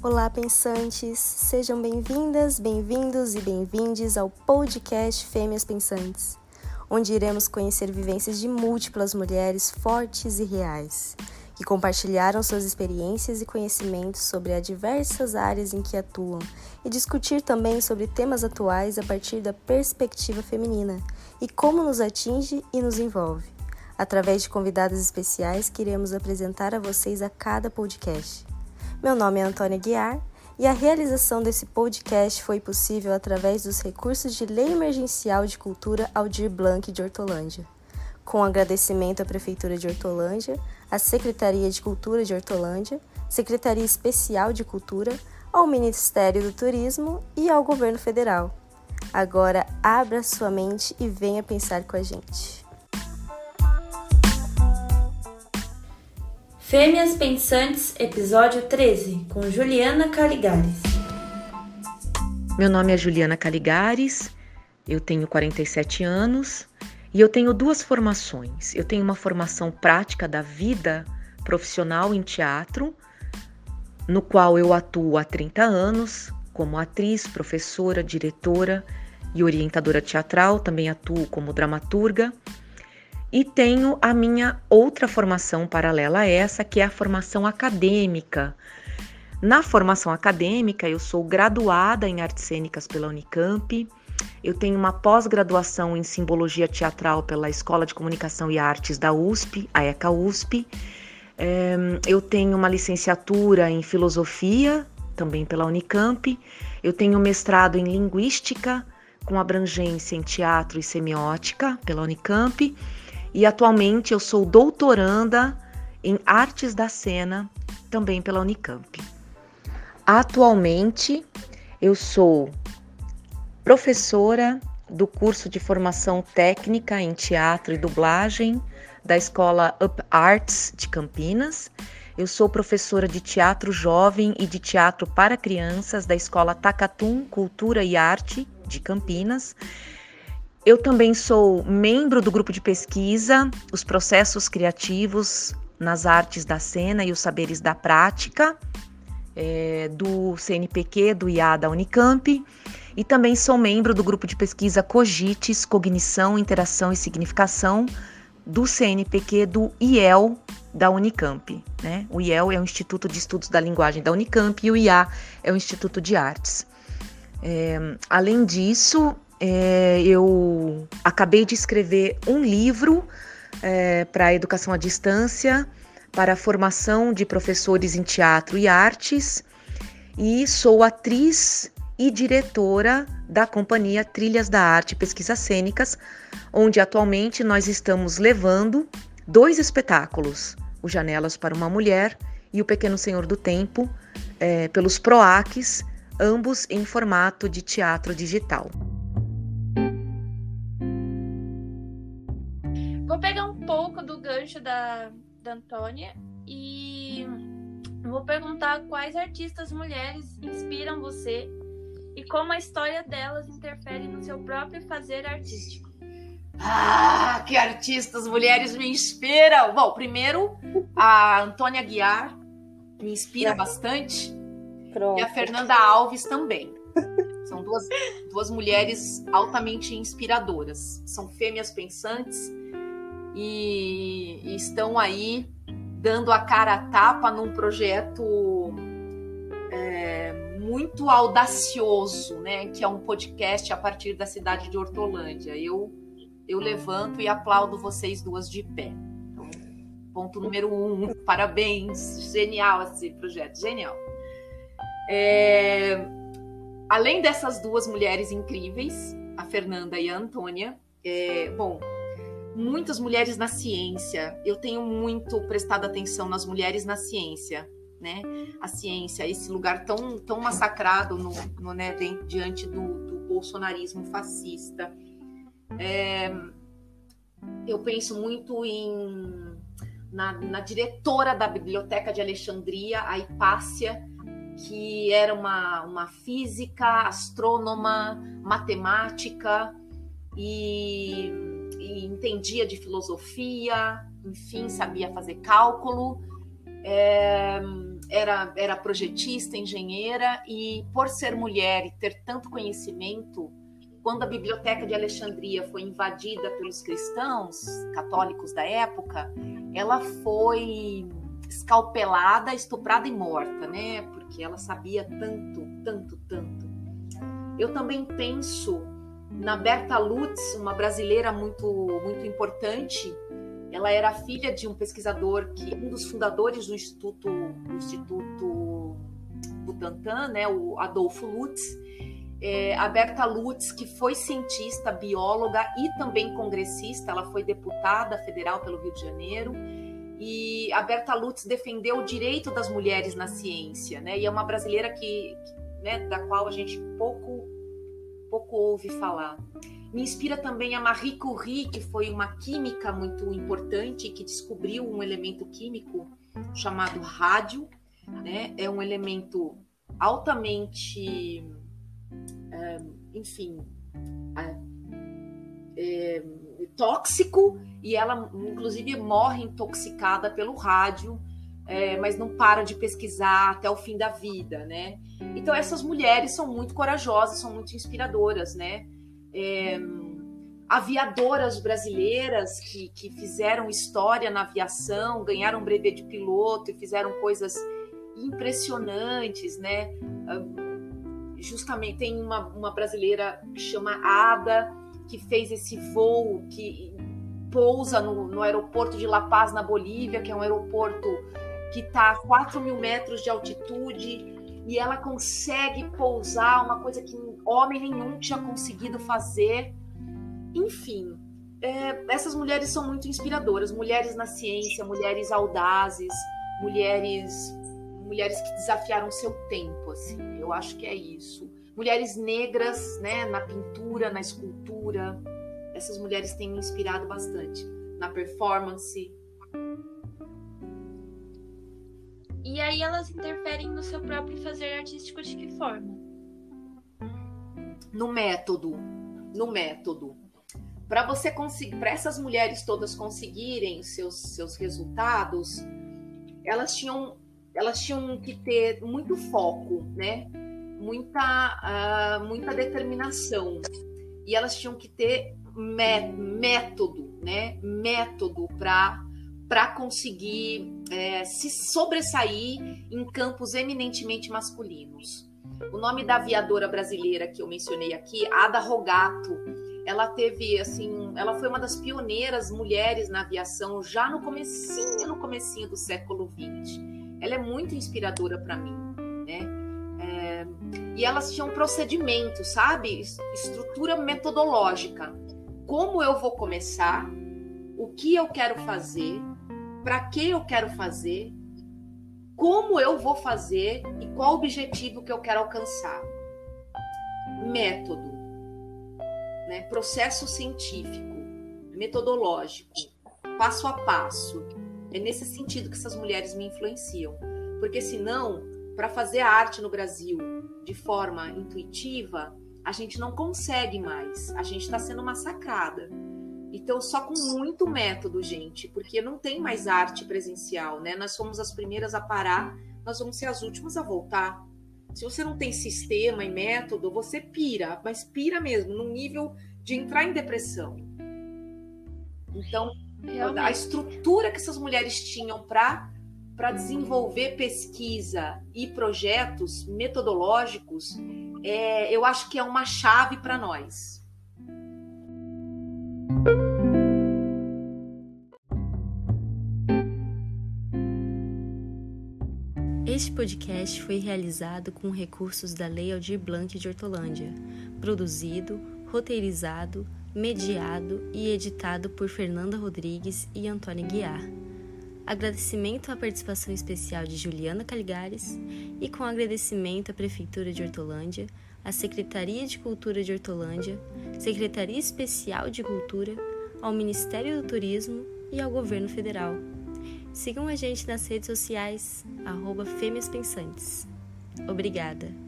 Olá, pensantes! Sejam bem-vindas, bem-vindos e bem-vindes ao podcast Fêmeas Pensantes, onde iremos conhecer vivências de múltiplas mulheres fortes e reais, que compartilharam suas experiências e conhecimentos sobre as diversas áreas em que atuam e discutir também sobre temas atuais a partir da perspectiva feminina e como nos atinge e nos envolve, através de convidadas especiais que iremos apresentar a vocês a cada podcast. Meu nome é Antônia Guiar e a realização desse podcast foi possível através dos recursos de Lei Emergencial de Cultura Aldir Blanc de Hortolândia. Com agradecimento à Prefeitura de Hortolândia, à Secretaria de Cultura de Hortolândia, Secretaria Especial de Cultura, ao Ministério do Turismo e ao Governo Federal. Agora abra sua mente e venha pensar com a gente. Fêmeas Pensantes, episódio 13, com Juliana Caligares. Meu nome é Juliana Caligares, eu tenho 47 anos e eu tenho duas formações. Eu tenho uma formação prática da vida profissional em teatro, no qual eu atuo há 30 anos como atriz, professora, diretora e orientadora teatral, também atuo como dramaturga e tenho a minha outra formação paralela a essa, que é a formação acadêmica. Na formação acadêmica, eu sou graduada em artes cênicas pela Unicamp, eu tenho uma pós-graduação em simbologia teatral pela Escola de Comunicação e Artes da USP, a ECA USP. Eu tenho uma licenciatura em filosofia, também pela Unicamp. Eu tenho mestrado em linguística, com abrangência em teatro e semiótica, pela Unicamp e atualmente eu sou doutoranda em artes da cena, também pela Unicamp. Atualmente eu sou professora do curso de formação técnica em teatro e dublagem da Escola Up Arts de Campinas. Eu sou professora de teatro jovem e de teatro para crianças da Escola Tacatum Cultura e Arte de Campinas. Eu também sou membro do grupo de pesquisa Os Processos Criativos nas Artes da Cena e os Saberes da Prática, é, do CNPq, do IA da Unicamp, e também sou membro do grupo de pesquisa Cogites, Cognição, Interação e Significação, do CNPq do IEL da Unicamp. Né? O IEL é o Instituto de Estudos da Linguagem da Unicamp e o IA é o Instituto de Artes. É, além disso, é, eu acabei de escrever um livro é, para a educação à distância, para a formação de professores em teatro e artes, e sou atriz e diretora da companhia Trilhas da Arte Pesquisas Cênicas, onde atualmente nós estamos levando dois espetáculos: o Janelas para uma Mulher e o Pequeno Senhor do Tempo, é, pelos PROACs, ambos em formato de teatro digital. Da, da Antônia e vou perguntar quais artistas mulheres inspiram você e como a história delas interfere no seu próprio fazer artístico. Ah, que artistas mulheres me inspiram! Bom, primeiro, a Antônia Guiar me inspira bastante. Pronto. E a Fernanda Alves também. São duas, duas mulheres altamente inspiradoras. São fêmeas pensantes e, estão aí dando a cara a tapa num projeto é, muito audacioso, né? Que é um podcast a partir da cidade de Hortolândia. Eu, eu levanto e aplaudo vocês duas de pé. Então, ponto número um, parabéns, genial esse projeto, genial. É, além dessas duas mulheres incríveis, a Fernanda e a Antônia, é, bom, muitas mulheres na ciência. Eu tenho muito prestado atenção nas mulheres na ciência, né? A ciência, esse lugar tão, tão massacrado no, no né, diante do, do bolsonarismo fascista. É, eu penso muito em na, na, diretora da Biblioteca de Alexandria, a Hipácia, que era uma, uma física, astrônoma, matemática e entendia de filosofia, enfim, sabia fazer cálculo É, era, era projetista, engenheira, e por ser mulher e ter tanto conhecimento, quando a biblioteca de Alexandria foi invadida pelos cristãos católicos da época, ela foi escalpelada, estuprada e morta, né? Porque ela sabia tanto, tanto, tanto. Eu também penso na Berta Lutz, uma brasileira muito, muito importante. Ela era filha de um pesquisador que um dos fundadores do Instituto, do Instituto Butantan, né? O Adolfo Lutz é, a Berta Lutz, que foi cientista, bióloga e também congressista, ela foi deputada federal pelo Rio de Janeiro. E a Berta Lutz defendeu o direito das mulheres na ciência, né? E é uma brasileira que, né, da qual a gente pouco, pouco ouve falar. Me inspira também a Marie Curie, que foi uma química muito importante que descobriu um elemento químico chamado rádio, né? É um elemento altamente enfim, é, tóxico e ela, inclusive, morre intoxicada pelo rádio, é, mas não para de pesquisar até o fim da vida, né? Então, essas mulheres são muito corajosas, são muito inspiradoras, né? É, aviadoras brasileiras que, que fizeram história na aviação, ganharam brevet de piloto e fizeram coisas impressionantes, né? justamente tem uma, uma brasileira que chama Ada, que fez esse voo que pousa no, no aeroporto de La Paz, na Bolívia, que é um aeroporto que está a 4 mil metros de altitude, e ela consegue pousar, uma coisa que homem nenhum tinha conseguido fazer. Enfim, é, essas mulheres são muito inspiradoras, mulheres na ciência, mulheres audazes, mulheres mulheres que desafiaram seu tempo, assim. Eu acho que é isso. Mulheres negras, né, na pintura, na escultura. Essas mulheres têm me inspirado bastante na performance. E aí elas interferem no seu próprio fazer artístico de que forma? No método, no método. Para você conseguir, para essas mulheres todas conseguirem seus seus resultados, elas tinhum elas tinham que ter muito foco, né? Muita, uh, muita determinação. E elas tinham que ter método, né? Método para para conseguir é, se sobressair em campos eminentemente masculinos. O nome da aviadora brasileira que eu mencionei aqui, Ada Rogato, ela teve assim, ela foi uma das pioneiras mulheres na aviação já no comecinho, no comecinho do século XX ela é muito inspiradora para mim, né? É, e elas tinham procedimento, sabe? Estrutura metodológica. Como eu vou começar? O que eu quero fazer? Para que eu quero fazer? Como eu vou fazer e qual objetivo que eu quero alcançar? Método, né? Processo científico, metodológico, passo a passo é nesse sentido que essas mulheres me influenciam. Porque senão, para fazer arte no Brasil de forma intuitiva, a gente não consegue mais. A gente está sendo massacrada. Então, só com muito método, gente, porque não tem mais arte presencial, né? Nós somos as primeiras a parar, nós vamos ser as últimas a voltar. Se você não tem sistema e método, você pira, mas pira mesmo, num nível de entrar em depressão. Então, Realmente. A estrutura que essas mulheres tinham para para desenvolver pesquisa e projetos metodológicos, é, eu acho que é uma chave para nós. Este podcast foi realizado com recursos da Lei Aldir Blanc de Hortolândia, produzido, roteirizado, mediado e editado por Fernanda Rodrigues e Antônia Guiar. Agradecimento à participação especial de Juliana Caligares e com agradecimento à Prefeitura de Hortolândia, à Secretaria de Cultura de Hortolândia, Secretaria Especial de Cultura, ao Ministério do Turismo e ao Governo Federal. Sigam a gente nas redes sociais, arroba Fêmeas Pensantes. Obrigada!